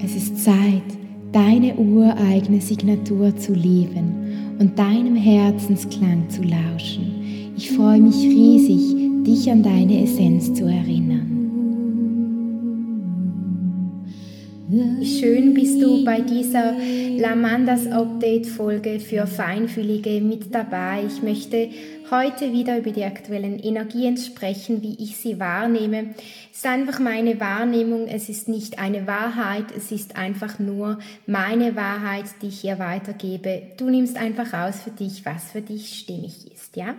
Es ist Zeit, deine ureigene Signatur zu leben und deinem Herzensklang zu lauschen. Ich freue mich riesig, dich an deine Essenz zu erinnern. Schön bist du bei dieser Lamandas Update Folge für Feinfühlige mit dabei. Ich möchte heute wieder über die aktuellen Energien sprechen, wie ich sie wahrnehme. Es ist einfach meine Wahrnehmung, es ist nicht eine Wahrheit, es ist einfach nur meine Wahrheit, die ich hier weitergebe. Du nimmst einfach aus für dich, was für dich stimmig ist, ja?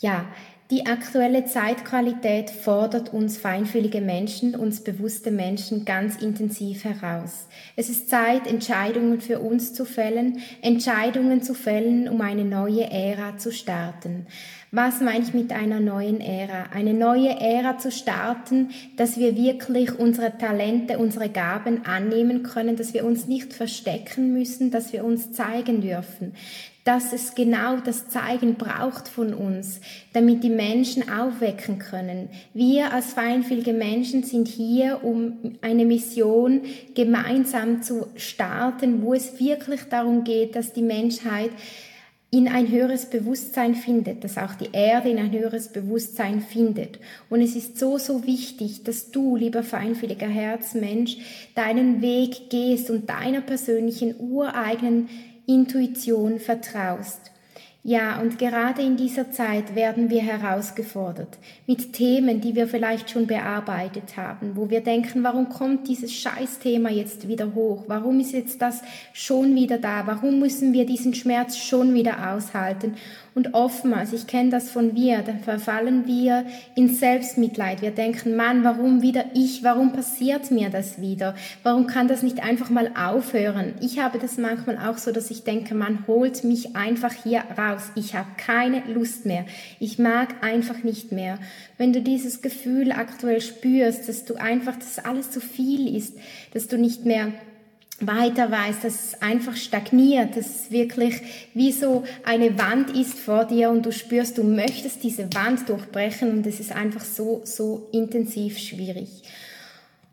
Ja, die aktuelle Zeitqualität fordert uns feinfühlige Menschen, uns bewusste Menschen ganz intensiv heraus. Es ist Zeit, Entscheidungen für uns zu fällen, Entscheidungen zu fällen, um eine neue Ära zu starten. Was meine ich mit einer neuen Ära? Eine neue Ära zu starten, dass wir wirklich unsere Talente, unsere Gaben annehmen können, dass wir uns nicht verstecken müssen, dass wir uns zeigen dürfen, dass es genau das Zeigen braucht von uns, damit die Menschen aufwecken können. Wir als feinfühlige Menschen sind hier, um eine Mission gemeinsam zu starten, wo es wirklich darum geht, dass die Menschheit in ein höheres Bewusstsein findet, dass auch die Erde in ein höheres Bewusstsein findet. Und es ist so, so wichtig, dass du, lieber feinfühliger Herzmensch, deinen Weg gehst und deiner persönlichen ureigenen Intuition vertraust. Ja, und gerade in dieser Zeit werden wir herausgefordert mit Themen, die wir vielleicht schon bearbeitet haben, wo wir denken, warum kommt dieses Scheißthema jetzt wieder hoch? Warum ist jetzt das schon wieder da? Warum müssen wir diesen Schmerz schon wieder aushalten? Und oftmals, ich kenne das von mir, dann verfallen wir in Selbstmitleid. Wir denken, Mann, warum wieder ich? Warum passiert mir das wieder? Warum kann das nicht einfach mal aufhören? Ich habe das manchmal auch so, dass ich denke, man holt mich einfach hier raus. Ich habe keine Lust mehr. Ich mag einfach nicht mehr. Wenn du dieses Gefühl aktuell spürst, dass du einfach, dass alles zu viel ist, dass du nicht mehr weiter weiß, dass es einfach stagniert, dass es wirklich wie so eine Wand ist vor dir und du spürst, du möchtest diese Wand durchbrechen und es ist einfach so, so intensiv schwierig.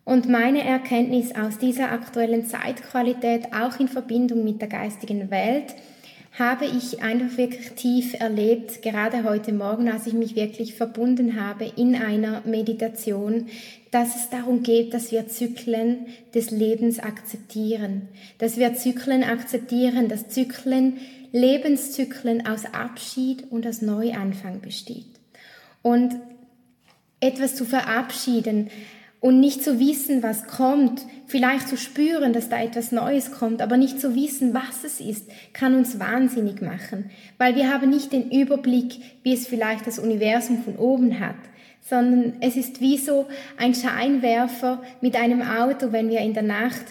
Und meine Erkenntnis aus dieser aktuellen Zeitqualität, auch in Verbindung mit der geistigen Welt, habe ich einfach wirklich tief erlebt, gerade heute Morgen, als ich mich wirklich verbunden habe in einer Meditation, dass es darum geht, dass wir Zyklen des Lebens akzeptieren, dass wir Zyklen akzeptieren, dass Zyklen, Lebenszyklen aus Abschied und aus Neuanfang besteht. Und etwas zu verabschieden, und nicht zu wissen, was kommt, vielleicht zu spüren, dass da etwas Neues kommt, aber nicht zu wissen, was es ist, kann uns wahnsinnig machen, weil wir haben nicht den Überblick, wie es vielleicht das Universum von oben hat, sondern es ist wie so ein Scheinwerfer mit einem Auto, wenn wir in der Nacht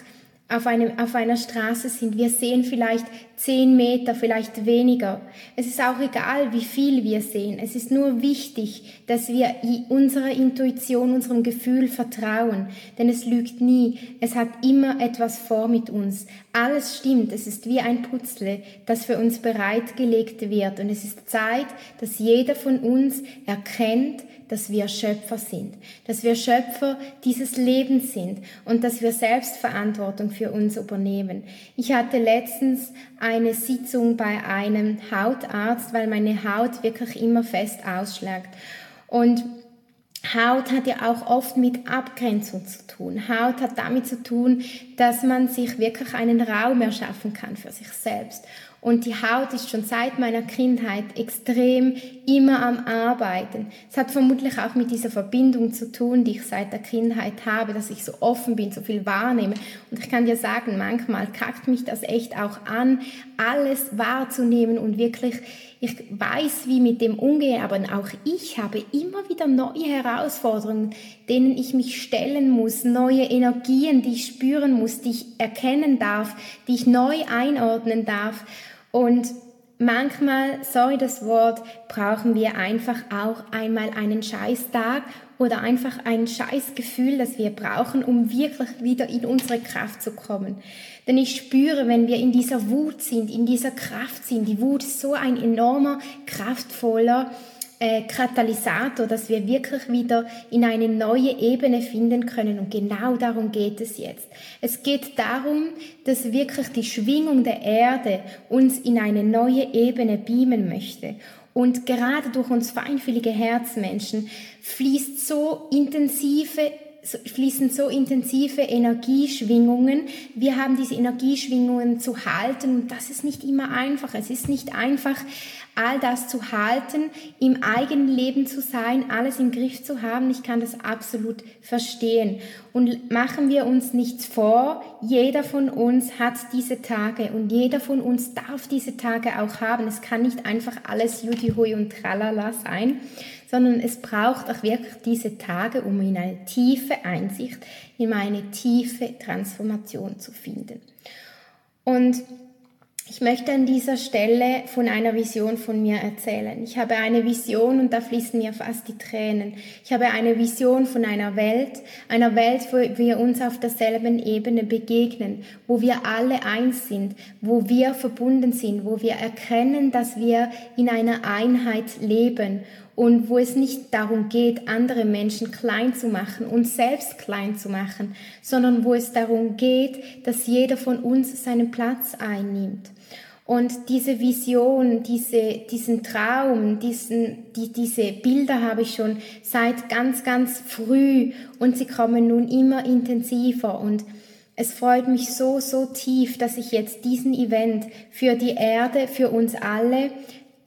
auf, einem, auf einer Straße sind. Wir sehen vielleicht zehn Meter, vielleicht weniger. Es ist auch egal, wie viel wir sehen. Es ist nur wichtig, dass wir unserer Intuition, unserem Gefühl vertrauen. Denn es lügt nie. Es hat immer etwas vor mit uns. Alles stimmt. Es ist wie ein Putzle, das für uns bereitgelegt wird. Und es ist Zeit, dass jeder von uns erkennt, dass wir Schöpfer sind, dass wir Schöpfer dieses Lebens sind und dass wir Selbstverantwortung für uns übernehmen. Ich hatte letztens eine Sitzung bei einem Hautarzt, weil meine Haut wirklich immer fest ausschlägt. Und Haut hat ja auch oft mit Abgrenzung zu tun. Haut hat damit zu tun, dass man sich wirklich einen Raum erschaffen kann für sich selbst. Und die Haut ist schon seit meiner Kindheit extrem immer am Arbeiten. Es hat vermutlich auch mit dieser Verbindung zu tun, die ich seit der Kindheit habe, dass ich so offen bin, so viel wahrnehme. Und ich kann dir sagen, manchmal kackt mich das echt auch an, alles wahrzunehmen und wirklich, ich weiß, wie mit dem umgehen, aber auch ich habe immer wieder neue Herausforderungen, denen ich mich stellen muss, neue Energien, die ich spüren muss, die ich erkennen darf, die ich neu einordnen darf. Und manchmal, sorry das Wort, brauchen wir einfach auch einmal einen Scheißtag oder einfach ein Scheißgefühl, das wir brauchen, um wirklich wieder in unsere Kraft zu kommen. Denn ich spüre, wenn wir in dieser Wut sind, in dieser Kraft sind, die Wut ist so ein enormer, kraftvoller äh, Katalysator, dass wir wirklich wieder in eine neue Ebene finden können. Und genau darum geht es jetzt. Es geht darum, dass wirklich die Schwingung der Erde uns in eine neue Ebene beamen möchte. Und gerade durch uns feinfühlige Herzmenschen fließt so intensive fließen so intensive Energieschwingungen. Wir haben diese Energieschwingungen zu halten und das ist nicht immer einfach. Es ist nicht einfach, all das zu halten, im eigenen Leben zu sein, alles im Griff zu haben. Ich kann das absolut verstehen. Und machen wir uns nichts vor, jeder von uns hat diese Tage und jeder von uns darf diese Tage auch haben. Es kann nicht einfach alles Judihui und Tralala sein, sondern es braucht auch wirklich diese Tage, um in eine tiefe Einsicht, in eine tiefe Transformation zu finden. Und ich möchte an dieser Stelle von einer Vision von mir erzählen. Ich habe eine Vision und da fließen mir fast die Tränen. Ich habe eine Vision von einer Welt, einer Welt, wo wir uns auf derselben Ebene begegnen, wo wir alle eins sind, wo wir verbunden sind, wo wir erkennen, dass wir in einer Einheit leben und wo es nicht darum geht, andere Menschen klein zu machen, uns selbst klein zu machen, sondern wo es darum geht, dass jeder von uns seinen Platz einnimmt. Und diese Vision, diese, diesen Traum, diesen, die, diese Bilder habe ich schon seit ganz, ganz früh und sie kommen nun immer intensiver und es freut mich so, so tief, dass ich jetzt diesen Event für die Erde, für uns alle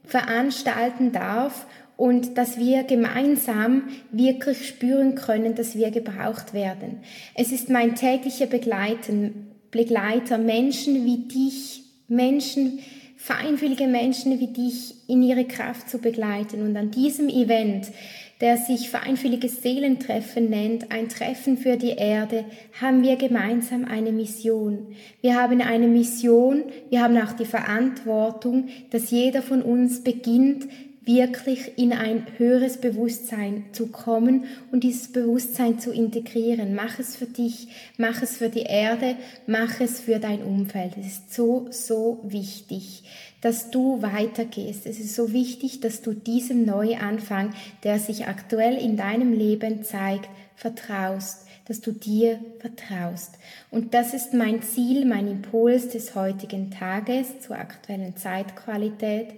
veranstalten darf und dass wir gemeinsam wirklich spüren können, dass wir gebraucht werden. Es ist mein täglicher Begleiten, Begleiter, Menschen wie dich, Menschen, feinfühlige Menschen wie dich in ihre Kraft zu begleiten. Und an diesem Event, der sich feinfühliges Seelentreffen nennt, ein Treffen für die Erde, haben wir gemeinsam eine Mission. Wir haben eine Mission, wir haben auch die Verantwortung, dass jeder von uns beginnt, wirklich in ein höheres Bewusstsein zu kommen und dieses Bewusstsein zu integrieren. Mach es für dich, mach es für die Erde, mach es für dein Umfeld. Es ist so, so wichtig, dass du weitergehst. Es ist so wichtig, dass du diesem Neuanfang, der sich aktuell in deinem Leben zeigt, vertraust, dass du dir vertraust. Und das ist mein Ziel, mein Impuls des heutigen Tages zur aktuellen Zeitqualität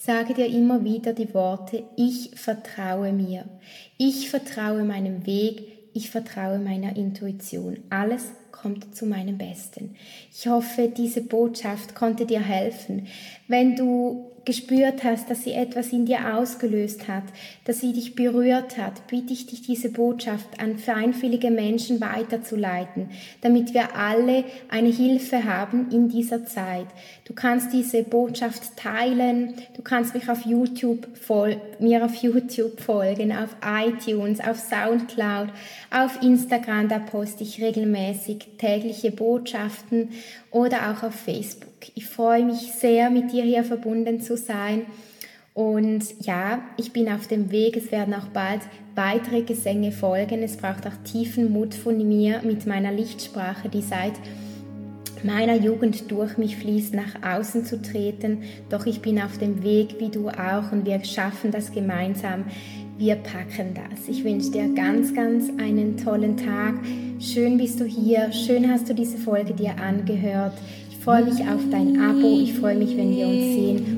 Sage dir immer wieder die Worte, ich vertraue mir, ich vertraue meinem Weg, ich vertraue meiner Intuition. Alles kommt zu meinem Besten. Ich hoffe, diese Botschaft konnte dir helfen. Wenn du gespürt hast, dass sie etwas in dir ausgelöst hat, dass sie dich berührt hat, bitte ich dich, diese Botschaft an feinfühlige Menschen weiterzuleiten, damit wir alle eine Hilfe haben in dieser Zeit. Du kannst diese Botschaft teilen, du kannst mich auf YouTube mir auf YouTube folgen, auf iTunes, auf Soundcloud, auf Instagram, da poste ich regelmäßig tägliche Botschaften oder auch auf Facebook. Ich freue mich sehr, mit dir hier verbunden zu sein. Und ja, ich bin auf dem Weg. Es werden auch bald weitere Gesänge folgen. Es braucht auch tiefen Mut von mir mit meiner Lichtsprache, die seit meiner Jugend durch mich fließt, nach außen zu treten. Doch ich bin auf dem Weg, wie du auch, und wir schaffen das gemeinsam. Wir packen das. Ich wünsche dir ganz, ganz einen tollen Tag. Schön bist du hier. Schön hast du diese Folge dir angehört. Ich freue mich auf dein Abo. Ich freue mich, wenn wir uns sehen.